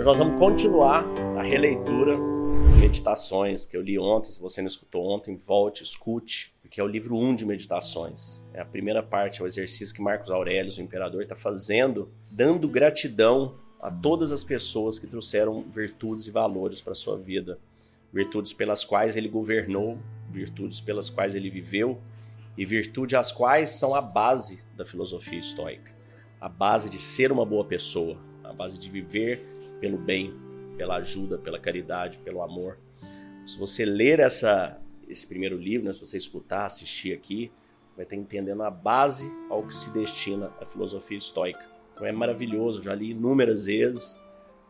Hoje nós vamos continuar a releitura Meditações que eu li ontem. Se você não escutou ontem, volte, escute, porque é o livro 1 de Meditações. É a primeira parte, é o exercício que Marcos Aurélio, o imperador, está fazendo, dando gratidão a todas as pessoas que trouxeram virtudes e valores para sua vida. Virtudes pelas quais ele governou, virtudes pelas quais ele viveu e virtudes as quais são a base da filosofia estoica. A base de ser uma boa pessoa, a base de viver pelo bem, pela ajuda, pela caridade, pelo amor. Se você ler essa, esse primeiro livro, né, se você escutar, assistir aqui, vai estar entendendo a base ao que se destina a filosofia estoica. Então é maravilhoso, já li inúmeras vezes,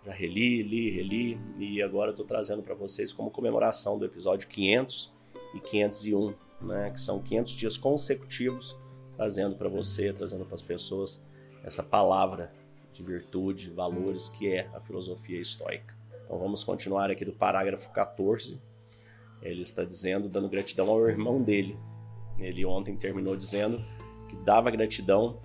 já reli, li, reli, e agora estou trazendo para vocês como comemoração do episódio 500 e 501, né, que são 500 dias consecutivos, trazendo para você, trazendo para as pessoas essa palavra de virtude, valores que é a filosofia estoica. Então vamos continuar aqui do parágrafo 14. Ele está dizendo, dando gratidão ao irmão dele. Ele ontem terminou dizendo que dava gratidão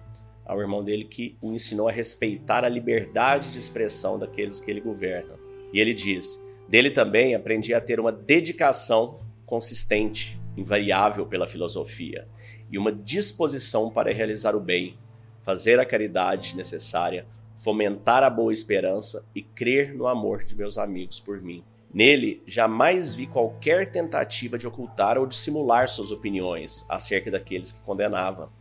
ao irmão dele que o ensinou a respeitar a liberdade de expressão daqueles que ele governa. E ele diz: Dele também aprendi a ter uma dedicação consistente, invariável pela filosofia, e uma disposição para realizar o bem, fazer a caridade necessária, fomentar a boa esperança e crer no amor de meus amigos por mim. Nele, jamais vi qualquer tentativa de ocultar ou dissimular suas opiniões acerca daqueles que condenava,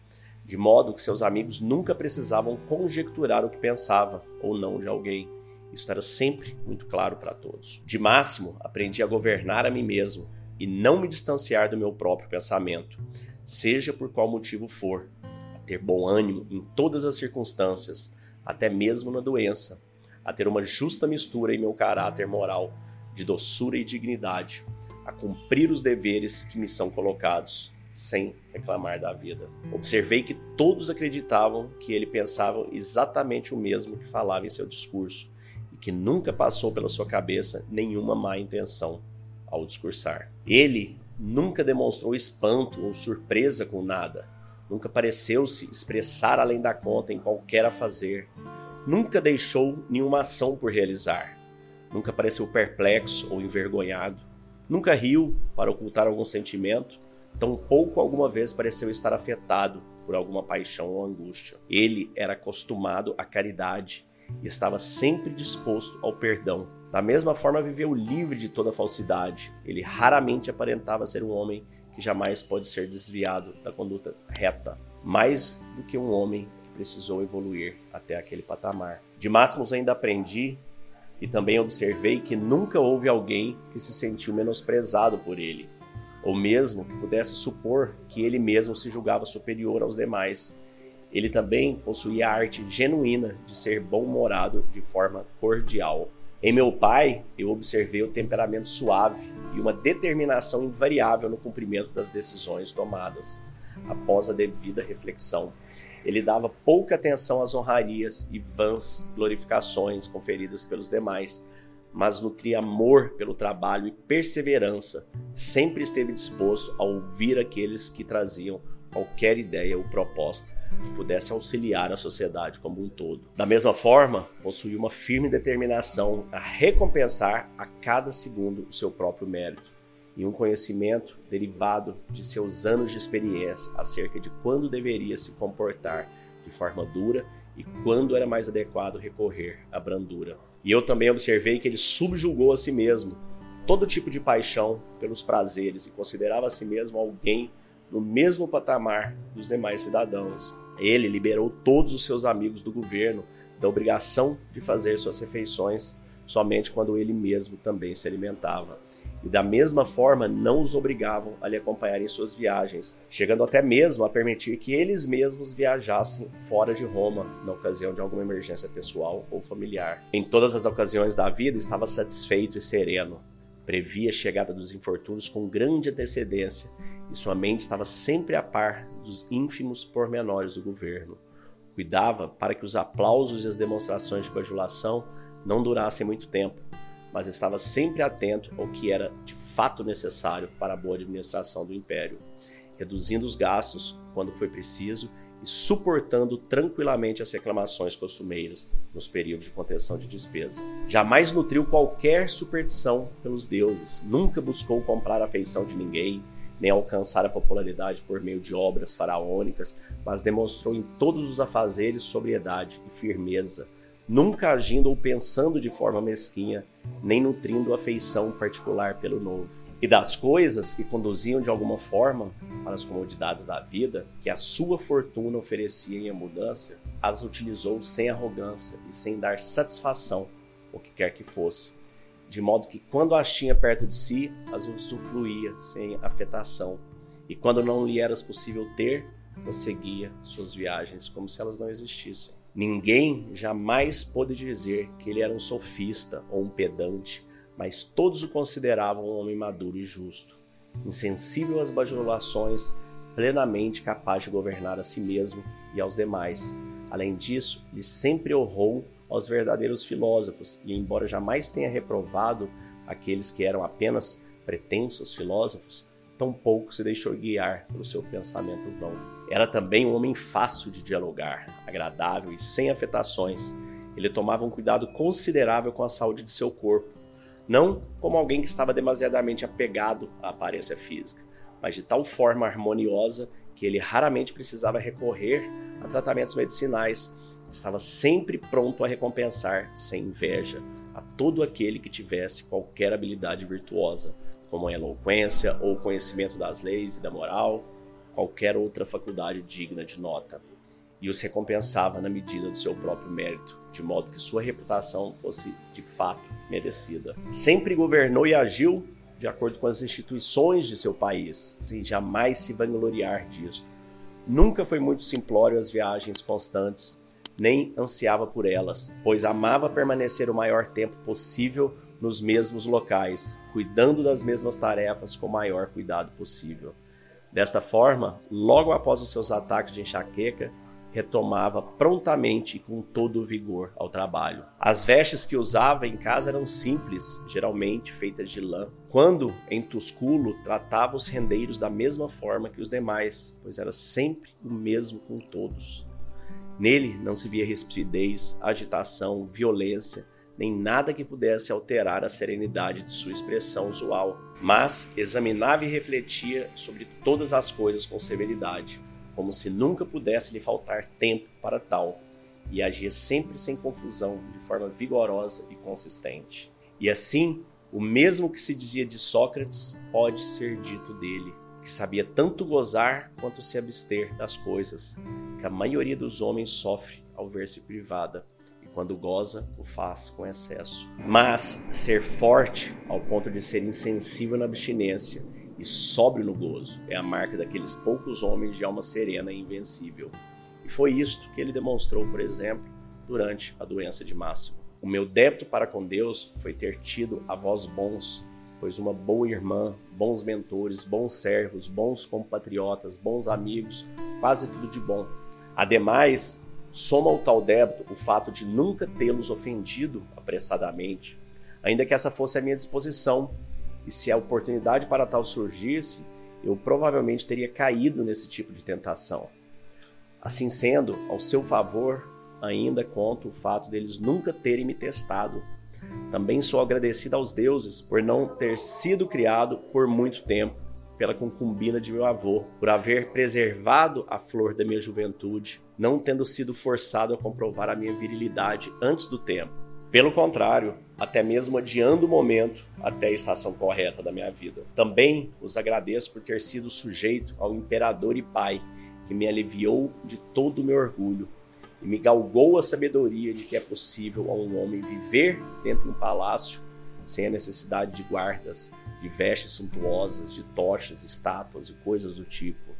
de modo que seus amigos nunca precisavam conjecturar o que pensava ou não de alguém. Isso era sempre muito claro para todos. De máximo, aprendi a governar a mim mesmo e não me distanciar do meu próprio pensamento, seja por qual motivo for, a ter bom ânimo em todas as circunstâncias, até mesmo na doença, a ter uma justa mistura em meu caráter moral de doçura e dignidade, a cumprir os deveres que me são colocados, sem reclamar da vida. Observei que todos acreditavam que ele pensava exatamente o mesmo que falava em seu discurso e que nunca passou pela sua cabeça nenhuma má intenção ao discursar. Ele nunca demonstrou espanto ou surpresa com nada, nunca pareceu-se expressar além da conta em qualquer a fazer, nunca deixou nenhuma ação por realizar, nunca pareceu perplexo ou envergonhado, nunca riu para ocultar algum sentimento, tampouco alguma vez pareceu estar afetado por alguma paixão ou angústia. Ele era acostumado à caridade e estava sempre disposto ao perdão. Da mesma forma, viveu livre de toda falsidade. Ele raramente aparentava ser um homem que jamais pode ser desviado da conduta reta, mais do que um homem que precisou evoluir até aquele patamar. De Máximos ainda aprendi e também observei que nunca houve alguém que se sentiu menosprezado por ele, ou mesmo que pudesse supor que ele mesmo se julgava superior aos demais. Ele também possuía a arte genuína de ser bom-humorado de forma cordial. Em meu pai, eu observei o temperamento suave e uma determinação invariável no cumprimento das decisões tomadas, após a devida reflexão. Ele dava pouca atenção às honrarias e vãs glorificações conferidas pelos demais, mas nutria amor pelo trabalho e perseverança. Sempre esteve disposto a ouvir aqueles que traziam qualquer ideia ou proposta que pudesse auxiliar a sociedade como um todo. Da mesma forma, possuía uma firme determinação a recompensar a cada segundo o seu próprio mérito e um conhecimento derivado de seus anos de experiência acerca de quando deveria se comportar de forma dura e quando era mais adequado recorrer à brandura. E eu também observei que ele subjugou a si mesmo todo tipo de paixão pelos prazeres e considerava a si mesmo alguém no mesmo patamar dos demais cidadãos. Ele liberou todos os seus amigos do governo da obrigação de fazer suas refeições somente quando ele mesmo também se alimentava. E da mesma forma não os obrigavam a lhe acompanhar em suas viagens, chegando até mesmo a permitir que eles mesmos viajassem fora de Roma na ocasião de alguma emergência pessoal ou familiar. Em todas as ocasiões da vida estava satisfeito e sereno, previa a chegada dos infortúnios com grande antecedência e sua mente estava sempre a par dos ínfimos pormenores do governo. Cuidava para que os aplausos e as demonstrações de bajulação não durassem muito tempo, mas estava sempre atento ao que era de fato necessário para a boa administração do império, reduzindo os gastos quando foi preciso e suportando tranquilamente as reclamações costumeiras nos períodos de contenção de despesa. Jamais nutriu qualquer superstição pelos deuses, nunca buscou comprar a afeição de ninguém, nem alcançar a popularidade por meio de obras faraônicas, mas demonstrou em todos os afazeres sobriedade e firmeza, nunca agindo ou pensando de forma mesquinha, nem nutrindo afeição particular pelo novo. E das coisas que conduziam de alguma forma para as comodidades da vida, que a sua fortuna oferecia em abundância, as utilizou sem arrogância e sem dar satisfação, o que quer que fosse, de modo que quando as tinha perto de si, as usufruía sem afetação, e quando não lhe era possível ter, prosseguia suas viagens como se elas não existissem. Ninguém jamais pôde dizer que ele era um sofista ou um pedante, mas todos o consideravam um homem maduro e justo, insensível às bajulações, plenamente capaz de governar a si mesmo e aos demais. Além disso, ele sempre honrou aos verdadeiros filósofos e, embora jamais tenha reprovado aqueles que eram apenas pretensos filósofos, tampouco se deixou guiar pelo seu pensamento vão. Era também um homem fácil de dialogar, agradável e sem afetações. Ele tomava um cuidado considerável com a saúde de seu corpo, não como alguém que estava demasiadamente apegado à aparência física, mas de tal forma harmoniosa que ele raramente precisava recorrer a tratamentos medicinais estava sempre pronto a recompensar, sem inveja, a todo aquele que tivesse qualquer habilidade virtuosa, como a eloquência ou conhecimento das leis e da moral, qualquer outra faculdade digna de nota, e os recompensava na medida do seu próprio mérito, de modo que sua reputação fosse de fato merecida. Sempre governou e agiu de acordo com as instituições de seu país, sem jamais se vangloriar disso. Nunca foi muito simplório as viagens constantes nem ansiava por elas, pois amava permanecer o maior tempo possível nos mesmos locais, cuidando das mesmas tarefas com o maior cuidado possível. Desta forma, logo após os seus ataques de enxaqueca, retomava prontamente e com todo o vigor ao trabalho. As vestes que usava em casa eram simples, geralmente feitas de lã. Quando em Tusculo, tratava os rendeiros da mesma forma que os demais, pois era sempre o mesmo com todos. Nele não se via rispidez, agitação, violência, nem nada que pudesse alterar a serenidade de sua expressão usual, mas examinava e refletia sobre todas as coisas com severidade, como se nunca pudesse lhe faltar tempo para tal, e agia sempre sem confusão, de forma vigorosa e consistente. E assim, o mesmo que se dizia de Sócrates pode ser dito dele, que sabia tanto gozar quanto se abster das coisas, que a maioria dos homens sofre ao ver-se privada, e quando goza, o faz com excesso. Mas ser forte ao ponto de ser insensível na abstinência e sóbrio no gozo é a marca daqueles poucos homens de alma serena e invencível. E foi isto que ele demonstrou, por exemplo, durante a doença de Máximo. O meu débito para com Deus foi ter tido avós bons, pois uma boa irmã, bons mentores, bons servos, bons compatriotas, bons amigos, quase tudo de bom Ademais, soma ao tal débito o fato de nunca tê-los ofendido apressadamente, ainda que essa fosse a minha disposição, e se a oportunidade para tal surgisse, eu provavelmente teria caído nesse tipo de tentação. Assim sendo, ao seu favor, ainda conto o fato deles nunca terem me testado. Também sou agradecido aos deuses por não ter sido criado por muito tempo pela concubina de meu avô, por haver preservado a flor da minha juventude, não tendo sido forçado a comprovar a minha virilidade antes do tempo. Pelo contrário, até mesmo adiando o momento até a estação correta da minha vida. Também os agradeço por ter sido sujeito ao imperador e pai, que me aliviou de todo o meu orgulho e me galgou a sabedoria de que é possível a um homem viver dentro de um palácio sem a necessidade de guardas, de vestes suntuosas, de tochas, estátuas e coisas do tipo,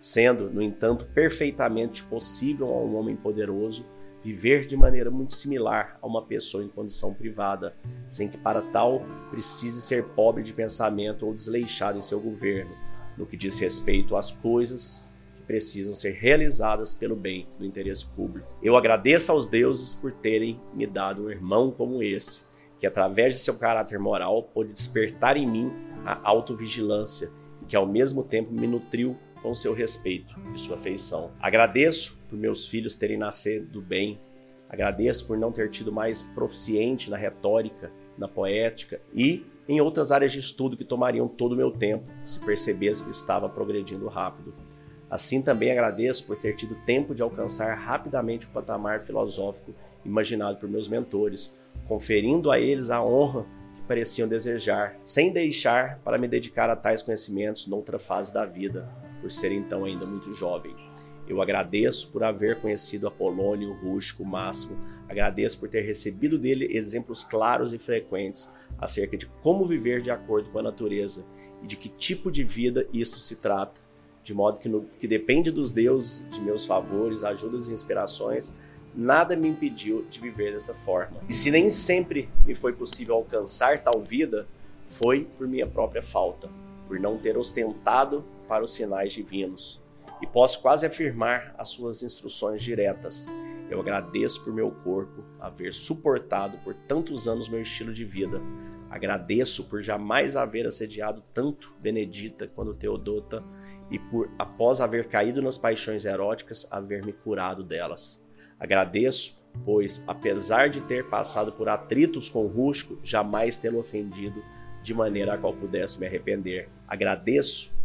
sendo, no entanto, perfeitamente possível a um homem poderoso viver de maneira muito similar a uma pessoa em condição privada, sem que para tal precise ser pobre de pensamento ou desleixado em seu governo, no que diz respeito às coisas precisam ser realizadas pelo bem do interesse público. Eu agradeço aos deuses por terem me dado um irmão como esse, que através de seu caráter moral pôde despertar em mim a autovigilância e que ao mesmo tempo me nutriu com seu respeito e sua afeição. Agradeço por meus filhos terem nascido bem. Agradeço por não ter tido mais proficiente na retórica, na poética e em outras áreas de estudo que tomariam todo o meu tempo se percebesse que estava progredindo rápido. Assim também agradeço por ter tido tempo de alcançar rapidamente o patamar filosófico imaginado por meus mentores, conferindo a eles a honra que pareciam desejar, sem deixar para me dedicar a tais conhecimentos noutra fase da vida, por ser então ainda muito jovem. Eu agradeço por haver conhecido Apolônio, Rústico, Máximo, agradeço por ter recebido dele exemplos claros e frequentes acerca de como viver de acordo com a natureza e de que tipo de vida isto se trata, de modo que, no, que depende dos deuses, de meus favores, ajudas e inspirações, nada me impediu de viver dessa forma. E se nem sempre me foi possível alcançar tal vida, foi por minha própria falta, por não ter ostentado para os sinais divinos. E posso quase afirmar as suas instruções diretas. Eu agradeço por meu corpo haver suportado por tantos anos meu estilo de vida. Agradeço por jamais haver assediado tanto Benedita quanto Teodota e por, após haver caído nas paixões eróticas, haver me curado delas. Agradeço, pois, apesar de ter passado por atritos com o Rusco, jamais tê-lo ofendido de maneira a qual pudesse me arrepender. Agradeço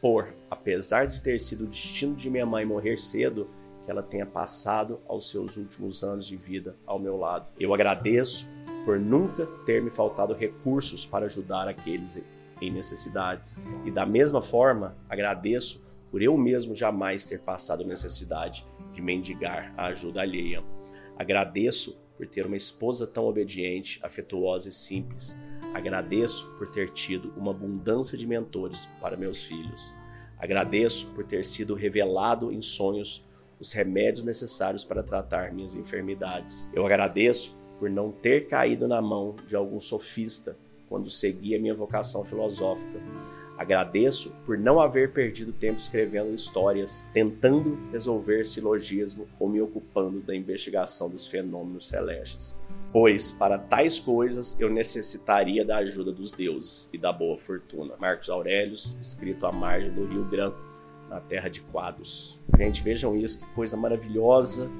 por, apesar de ter sido o destino de minha mãe morrer cedo, que ela tenha passado aos seus últimos anos de vida ao meu lado. Eu agradeço por nunca ter me faltado recursos para ajudar aqueles em necessidades. E da mesma forma, agradeço por eu mesmo jamais ter passado necessidade de mendigar a ajuda alheia. Agradeço por ter uma esposa tão obediente, afetuosa e simples. Agradeço por ter tido uma abundância de mentores para meus filhos. Agradeço por ter sido revelado em sonhos os remédios necessários para tratar minhas enfermidades. Eu agradeço por não ter caído na mão de algum sofista quando seguia minha vocação filosófica. Agradeço por não haver perdido tempo escrevendo histórias, tentando resolver silogismo ou me ocupando da investigação dos fenômenos celestes. Pois, para tais coisas, eu necessitaria da ajuda dos deuses e da boa fortuna. Marcos Aurelius, escrito à margem do Rio Branco, na terra de Quadros. Gente, vejam isso, que coisa maravilhosa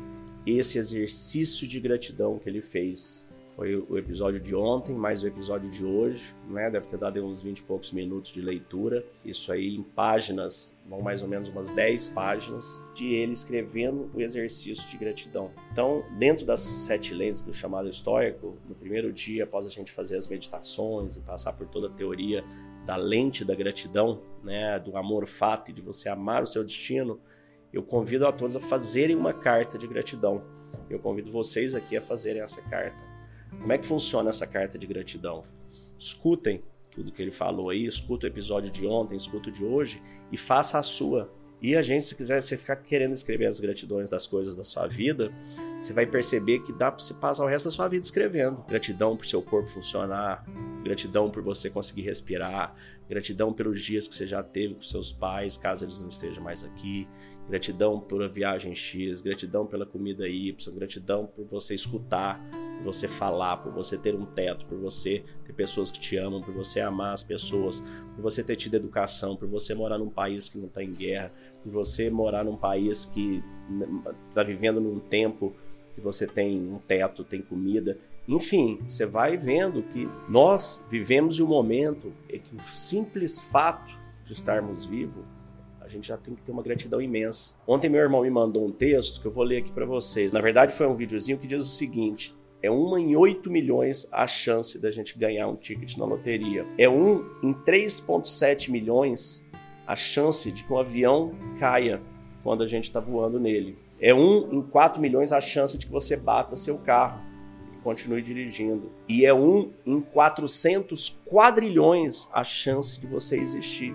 esse exercício de gratidão que ele fez foi o episódio de ontem, mais o episódio de hoje, né? Deve ter dado uns 20 e poucos minutos de leitura. Isso aí em páginas, vão mais ou menos umas 10 páginas, de ele escrevendo o exercício de gratidão. Então, dentro das sete lentes do chamado estoico, no primeiro dia, após a gente fazer as meditações e passar por toda a teoria da lente da gratidão, né? Do amor fato e de você amar o seu destino, eu convido a todos a fazerem uma carta de gratidão. Eu convido vocês aqui a fazerem essa carta como é que funciona essa carta de gratidão? Escutem tudo que ele falou aí, escuta o episódio de ontem, escuta o de hoje e faça a sua. E a gente, se quiser você ficar querendo escrever as gratidões das coisas da sua vida, você vai perceber que dá para você passar o resto da sua vida escrevendo. Gratidão por seu corpo funcionar, gratidão por você conseguir respirar, gratidão pelos dias que você já teve com seus pais, caso eles não estejam mais aqui, gratidão pela viagem X, gratidão pela comida Y, gratidão por você escutar, você falar, por você ter um teto, por você ter pessoas que te amam, por você amar as pessoas, por você ter tido educação, por você morar num país que não está em guerra, por você morar num país que está vivendo num tempo que você tem um teto, tem comida. Enfim, você vai vendo que nós vivemos um momento em que o simples fato de estarmos vivos a gente já tem que ter uma gratidão imensa. Ontem meu irmão me mandou um texto que eu vou ler aqui para vocês. Na verdade foi um videozinho que diz o seguinte: é uma em 8 milhões a chance da gente ganhar um ticket na loteria. É um em 3,7 milhões a chance de que um avião caia quando a gente está voando nele. É um em 4 milhões a chance de que você bata seu carro e continue dirigindo. E é um em 400 quadrilhões a chance de você existir.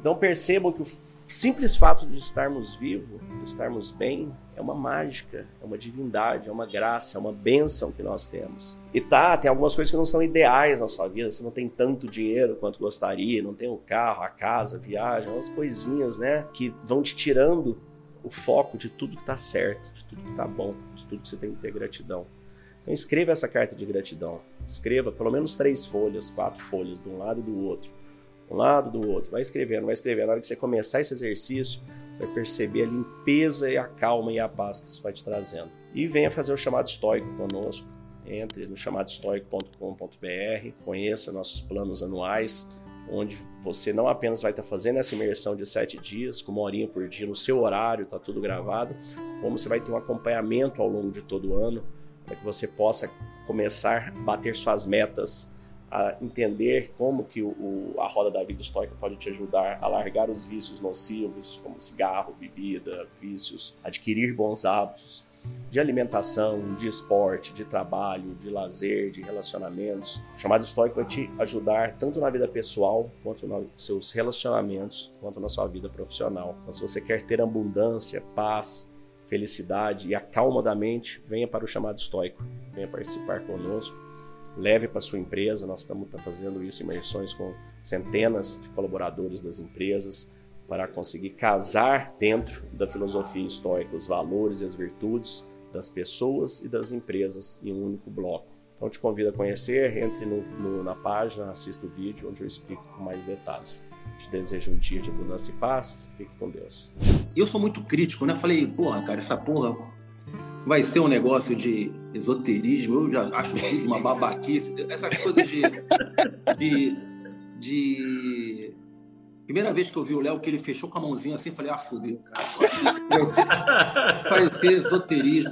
Então percebam que o simples fato de estarmos vivos, de estarmos bem, é uma mágica, é uma divindade, é uma graça, é uma bênção que nós temos. E tá, tem algumas coisas que não são ideais na sua vida, você não tem tanto dinheiro quanto gostaria, não tem o carro, a casa, a viagem, umas coisinhas, né, que vão te tirando o foco de tudo que tá certo, de tudo que tá bom, de tudo que você tem que ter gratidão. Então escreva essa carta de gratidão. Escreva pelo menos três folhas, quatro folhas, de um lado e do outro um lado do outro, vai escrevendo, vai escrevendo. Na hora que você começar esse exercício, vai perceber a limpeza e a calma e a paz que isso vai te trazendo. E venha fazer o chamado estoico conosco. Entre no chamadoestoico.com.br, conheça nossos planos anuais, onde você não apenas vai estar fazendo essa imersão de sete dias, com uma horinha por dia no seu horário, está tudo gravado, como você vai ter um acompanhamento ao longo de todo o ano, para que você possa começar a bater suas metas a entender como que o, a roda da vida estoica pode te ajudar a largar os vícios nocivos, como cigarro, bebida, vícios, adquirir bons hábitos de alimentação, de esporte, de trabalho, de lazer, de relacionamentos. O chamado estoico vai te ajudar tanto na vida pessoal, quanto nos seus relacionamentos, quanto na sua vida profissional. Então, se você quer ter abundância, paz, felicidade e a calma da mente, venha para o chamado estoico. Venha participar conosco leve para sua empresa. Nós estamos tá fazendo isso, imersões com centenas de colaboradores das empresas, para conseguir casar dentro da filosofia estoica os valores e as virtudes das pessoas e das empresas em um único bloco. Então, te convido a conhecer, entre no, no, na página, assista o vídeo onde eu explico com mais detalhes. Te desejo um dia de abundância e paz. Fique com Deus. Eu sou muito crítico, né? Falei, porra, cara, essa porra vai ser um negócio de esoterismo, eu já acho uma babaquice, essas coisas de, de, de... Primeira vez que eu vi o Léo, que ele fechou com a mãozinha assim, falei, ah, fudeu, cara. Vai ser, esoterismo.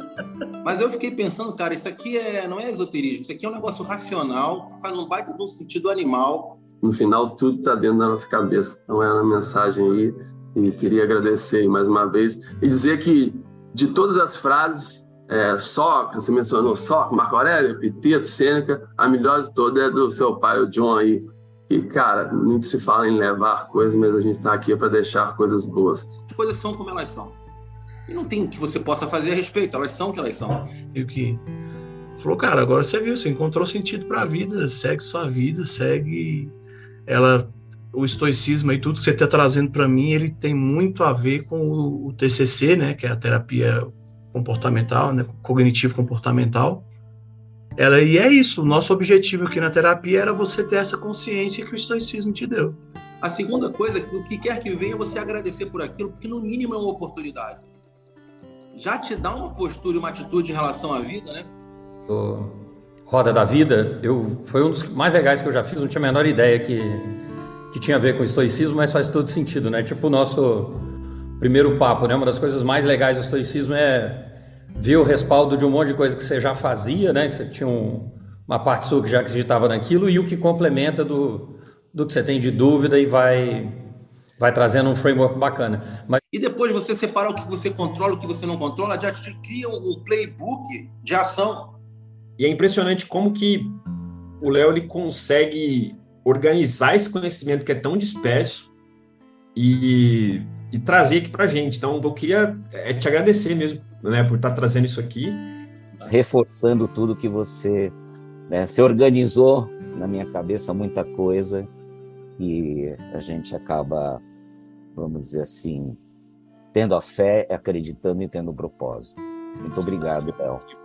Mas eu fiquei pensando, cara, isso aqui é, não é esoterismo, isso aqui é um negócio racional, que faz um baita de um sentido animal. No final, tudo está dentro da nossa cabeça. Então, é uma mensagem aí. E queria agradecer mais uma vez e dizer que de todas as frases, é, Sócrates, você mencionou Sócrates, Marco Aurélio, Epiteto, Sêneca, a melhor de todas é do seu pai, o John aí. E, cara, muito se fala em levar coisas, mas a gente está aqui para deixar coisas boas. As coisas são como elas são. E não tem o que você possa fazer a respeito, elas são o que elas são. E o que falou, cara, agora você viu, você encontrou sentido para a vida, segue sua vida, segue ela o estoicismo e tudo que você está trazendo para mim, ele tem muito a ver com o, o, TCC, né, que é a terapia comportamental, né, cognitivo comportamental. Ela e é isso. O nosso objetivo aqui na terapia era você ter essa consciência que o estoicismo te deu. A segunda coisa, o que quer que venha, você agradecer por aquilo, porque no mínimo é uma oportunidade. Já te dá uma postura, uma atitude em relação à vida, né? O Roda da Vida, eu foi um dos mais legais que eu já fiz. Não tinha a menor ideia que que tinha a ver com estoicismo, mas faz todo sentido, né? Tipo o nosso primeiro papo, né? Uma das coisas mais legais do estoicismo é ver o respaldo de um monte de coisa que você já fazia, né? Que você tinha um, uma parte sua que já acreditava naquilo e o que complementa do, do que você tem de dúvida e vai vai trazendo um framework bacana. Mas... E depois você separar o que você controla, o que você não controla, já te cria um playbook de ação. E é impressionante como que o Léo ele consegue organizar esse conhecimento que é tão disperso e, e trazer aqui para a gente. Então, eu queria é, te agradecer mesmo né, por estar tá trazendo isso aqui. Reforçando tudo que você né, organizou na minha cabeça, muita coisa, e a gente acaba, vamos dizer assim, tendo a fé, acreditando e tendo o propósito. Muito obrigado, Léo.